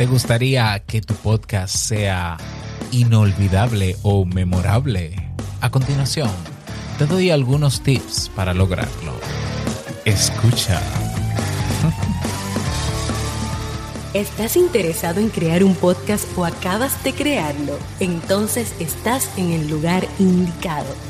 ¿Te gustaría que tu podcast sea inolvidable o memorable? A continuación, te doy algunos tips para lograrlo. Escucha. ¿Estás interesado en crear un podcast o acabas de crearlo? Entonces estás en el lugar indicado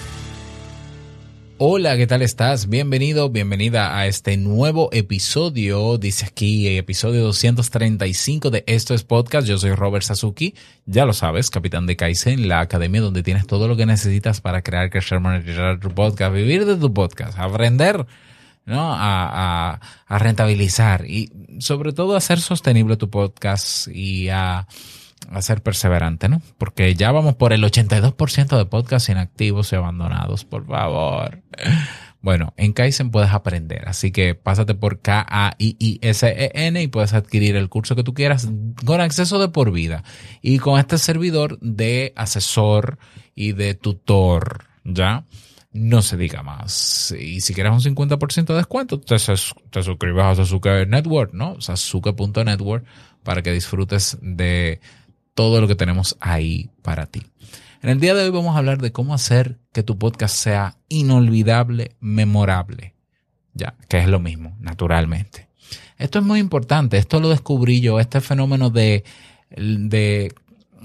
Hola, ¿qué tal estás? Bienvenido, bienvenida a este nuevo episodio. Dice aquí episodio 235 de Esto es Podcast. Yo soy Robert Sasuki, ya lo sabes, capitán de Kaizen, la academia donde tienes todo lo que necesitas para crear, crecer, monetizar tu podcast, vivir de tu podcast, aprender, ¿no? A, a rentabilizar y sobre todo a hacer sostenible tu podcast y a a ser perseverante, ¿no? Porque ya vamos por el 82% de podcasts inactivos y abandonados, por favor. Bueno, en Kaizen puedes aprender, así que pásate por K-A-I-I-S-E-N y puedes adquirir el curso que tú quieras con acceso de por vida y con este servidor de asesor y de tutor, ¿ya? No se diga más. Y si quieres un 50% de descuento, te, te suscribes a Sasuke Network, ¿no? Sasuke.network para que disfrutes de todo lo que tenemos ahí para ti. En el día de hoy vamos a hablar de cómo hacer que tu podcast sea inolvidable, memorable. Ya, que es lo mismo, naturalmente. Esto es muy importante, esto lo descubrí yo, este fenómeno de, de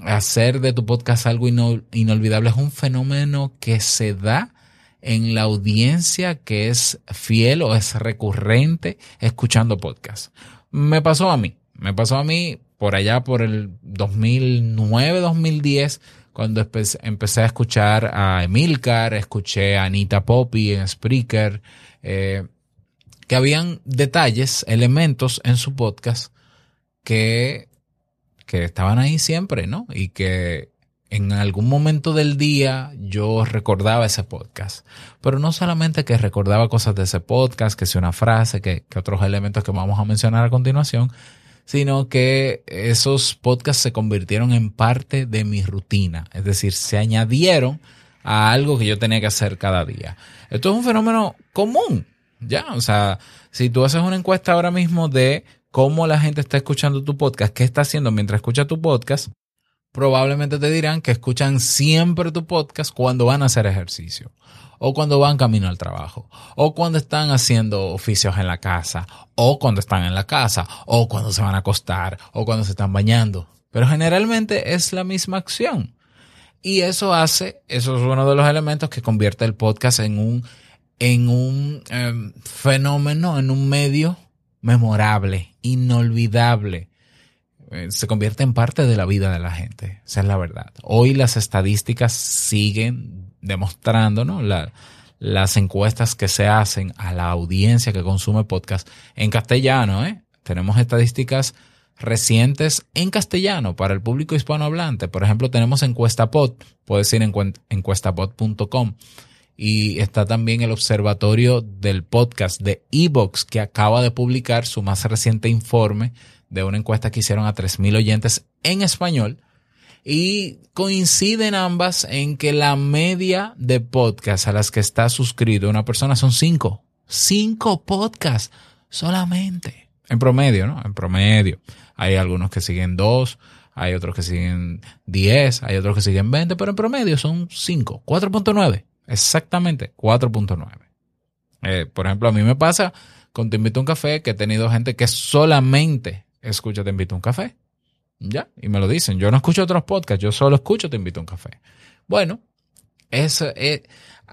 hacer de tu podcast algo inolvidable es un fenómeno que se da en la audiencia que es fiel o es recurrente escuchando podcasts. Me pasó a mí, me pasó a mí por allá por el 2009, 2010, cuando empecé a escuchar a Emilcar, escuché a Anita Poppy en Spreaker, eh, que habían detalles, elementos en su podcast que, que estaban ahí siempre, ¿no? Y que en algún momento del día yo recordaba ese podcast. Pero no solamente que recordaba cosas de ese podcast, que sea una frase, que otros elementos que vamos a mencionar a continuación, sino que esos podcasts se convirtieron en parte de mi rutina, es decir, se añadieron a algo que yo tenía que hacer cada día. Esto es un fenómeno común, ya, o sea, si tú haces una encuesta ahora mismo de cómo la gente está escuchando tu podcast, qué está haciendo mientras escucha tu podcast, probablemente te dirán que escuchan siempre tu podcast cuando van a hacer ejercicio o cuando van camino al trabajo, o cuando están haciendo oficios en la casa, o cuando están en la casa, o cuando se van a acostar, o cuando se están bañando. Pero generalmente es la misma acción. Y eso hace, eso es uno de los elementos que convierte el podcast en un, en un em, fenómeno, en un medio memorable, inolvidable. Eh, se convierte en parte de la vida de la gente. Esa es la verdad. Hoy las estadísticas siguen demostrando ¿no? las encuestas que se hacen a la audiencia que consume podcast en castellano. ¿eh? Tenemos estadísticas recientes en castellano para el público hispanohablante. Por ejemplo, tenemos encuestapod, puedes ir en encuestapod.com y está también el observatorio del podcast de Evox que acaba de publicar su más reciente informe de una encuesta que hicieron a 3.000 oyentes en español y coinciden ambas en que la media de podcasts a las que está suscrito una persona son cinco. Cinco podcasts solamente. En promedio, ¿no? En promedio. Hay algunos que siguen dos, hay otros que siguen diez, hay otros que siguen veinte, pero en promedio son cinco. 4.9. Exactamente, 4.9. Eh, por ejemplo, a mí me pasa con Te invito a un café que he tenido gente que solamente escucha Te invito a un café ya, y me lo dicen. Yo no escucho otros podcasts, yo solo escucho Te invito a un café. Bueno, eso, eh,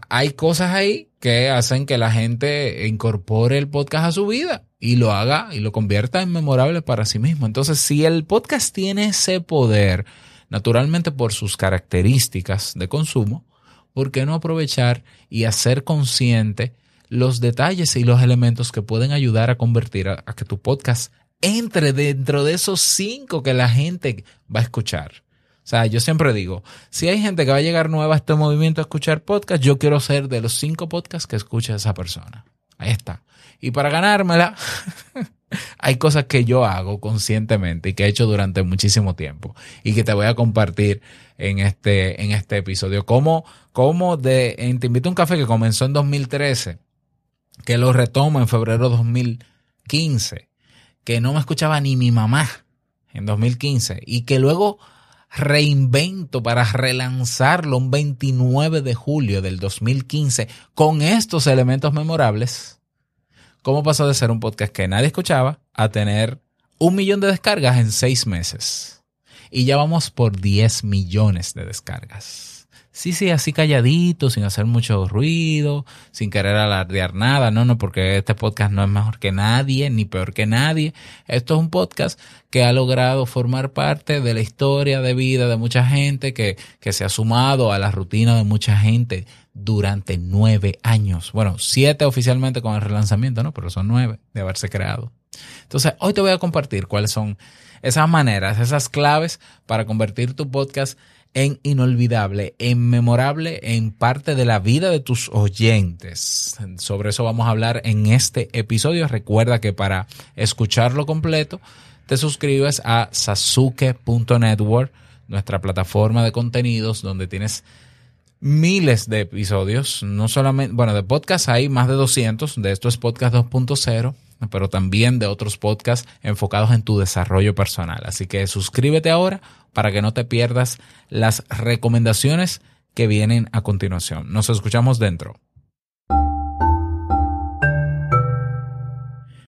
hay cosas ahí que hacen que la gente incorpore el podcast a su vida y lo haga y lo convierta en memorable para sí mismo. Entonces, si el podcast tiene ese poder, naturalmente por sus características de consumo, ¿por qué no aprovechar y hacer consciente los detalles y los elementos que pueden ayudar a convertir a que tu podcast entre dentro de esos cinco que la gente va a escuchar. O sea, yo siempre digo, si hay gente que va a llegar nueva a este movimiento a escuchar podcast, yo quiero ser de los cinco podcasts que escucha esa persona. Ahí está. Y para ganármela, hay cosas que yo hago conscientemente y que he hecho durante muchísimo tiempo y que te voy a compartir en este, en este episodio. Como, de, en Te invito a un café que comenzó en 2013, que lo retomo en febrero de 2015, que no me escuchaba ni mi mamá en 2015 y que luego reinvento para relanzarlo un 29 de julio del 2015 con estos elementos memorables cómo pasó de ser un podcast que nadie escuchaba a tener un millón de descargas en seis meses. Y ya vamos por 10 millones de descargas. Sí, sí, así calladito, sin hacer mucho ruido, sin querer alardear nada. No, no, porque este podcast no es mejor que nadie, ni peor que nadie. Esto es un podcast que ha logrado formar parte de la historia de vida de mucha gente, que, que se ha sumado a la rutina de mucha gente durante nueve años. Bueno, siete oficialmente con el relanzamiento, ¿no? Pero son nueve de haberse creado. Entonces, hoy te voy a compartir cuáles son esas maneras, esas claves para convertir tu podcast en inolvidable, en memorable, en parte de la vida de tus oyentes. Sobre eso vamos a hablar en este episodio. Recuerda que para escucharlo completo, te suscribes a sasuke.network, nuestra plataforma de contenidos donde tienes miles de episodios, no solamente, bueno, de podcast hay más de 200, de esto es podcast 2.0, pero también de otros podcasts enfocados en tu desarrollo personal. Así que suscríbete ahora para que no te pierdas las recomendaciones que vienen a continuación. Nos escuchamos dentro.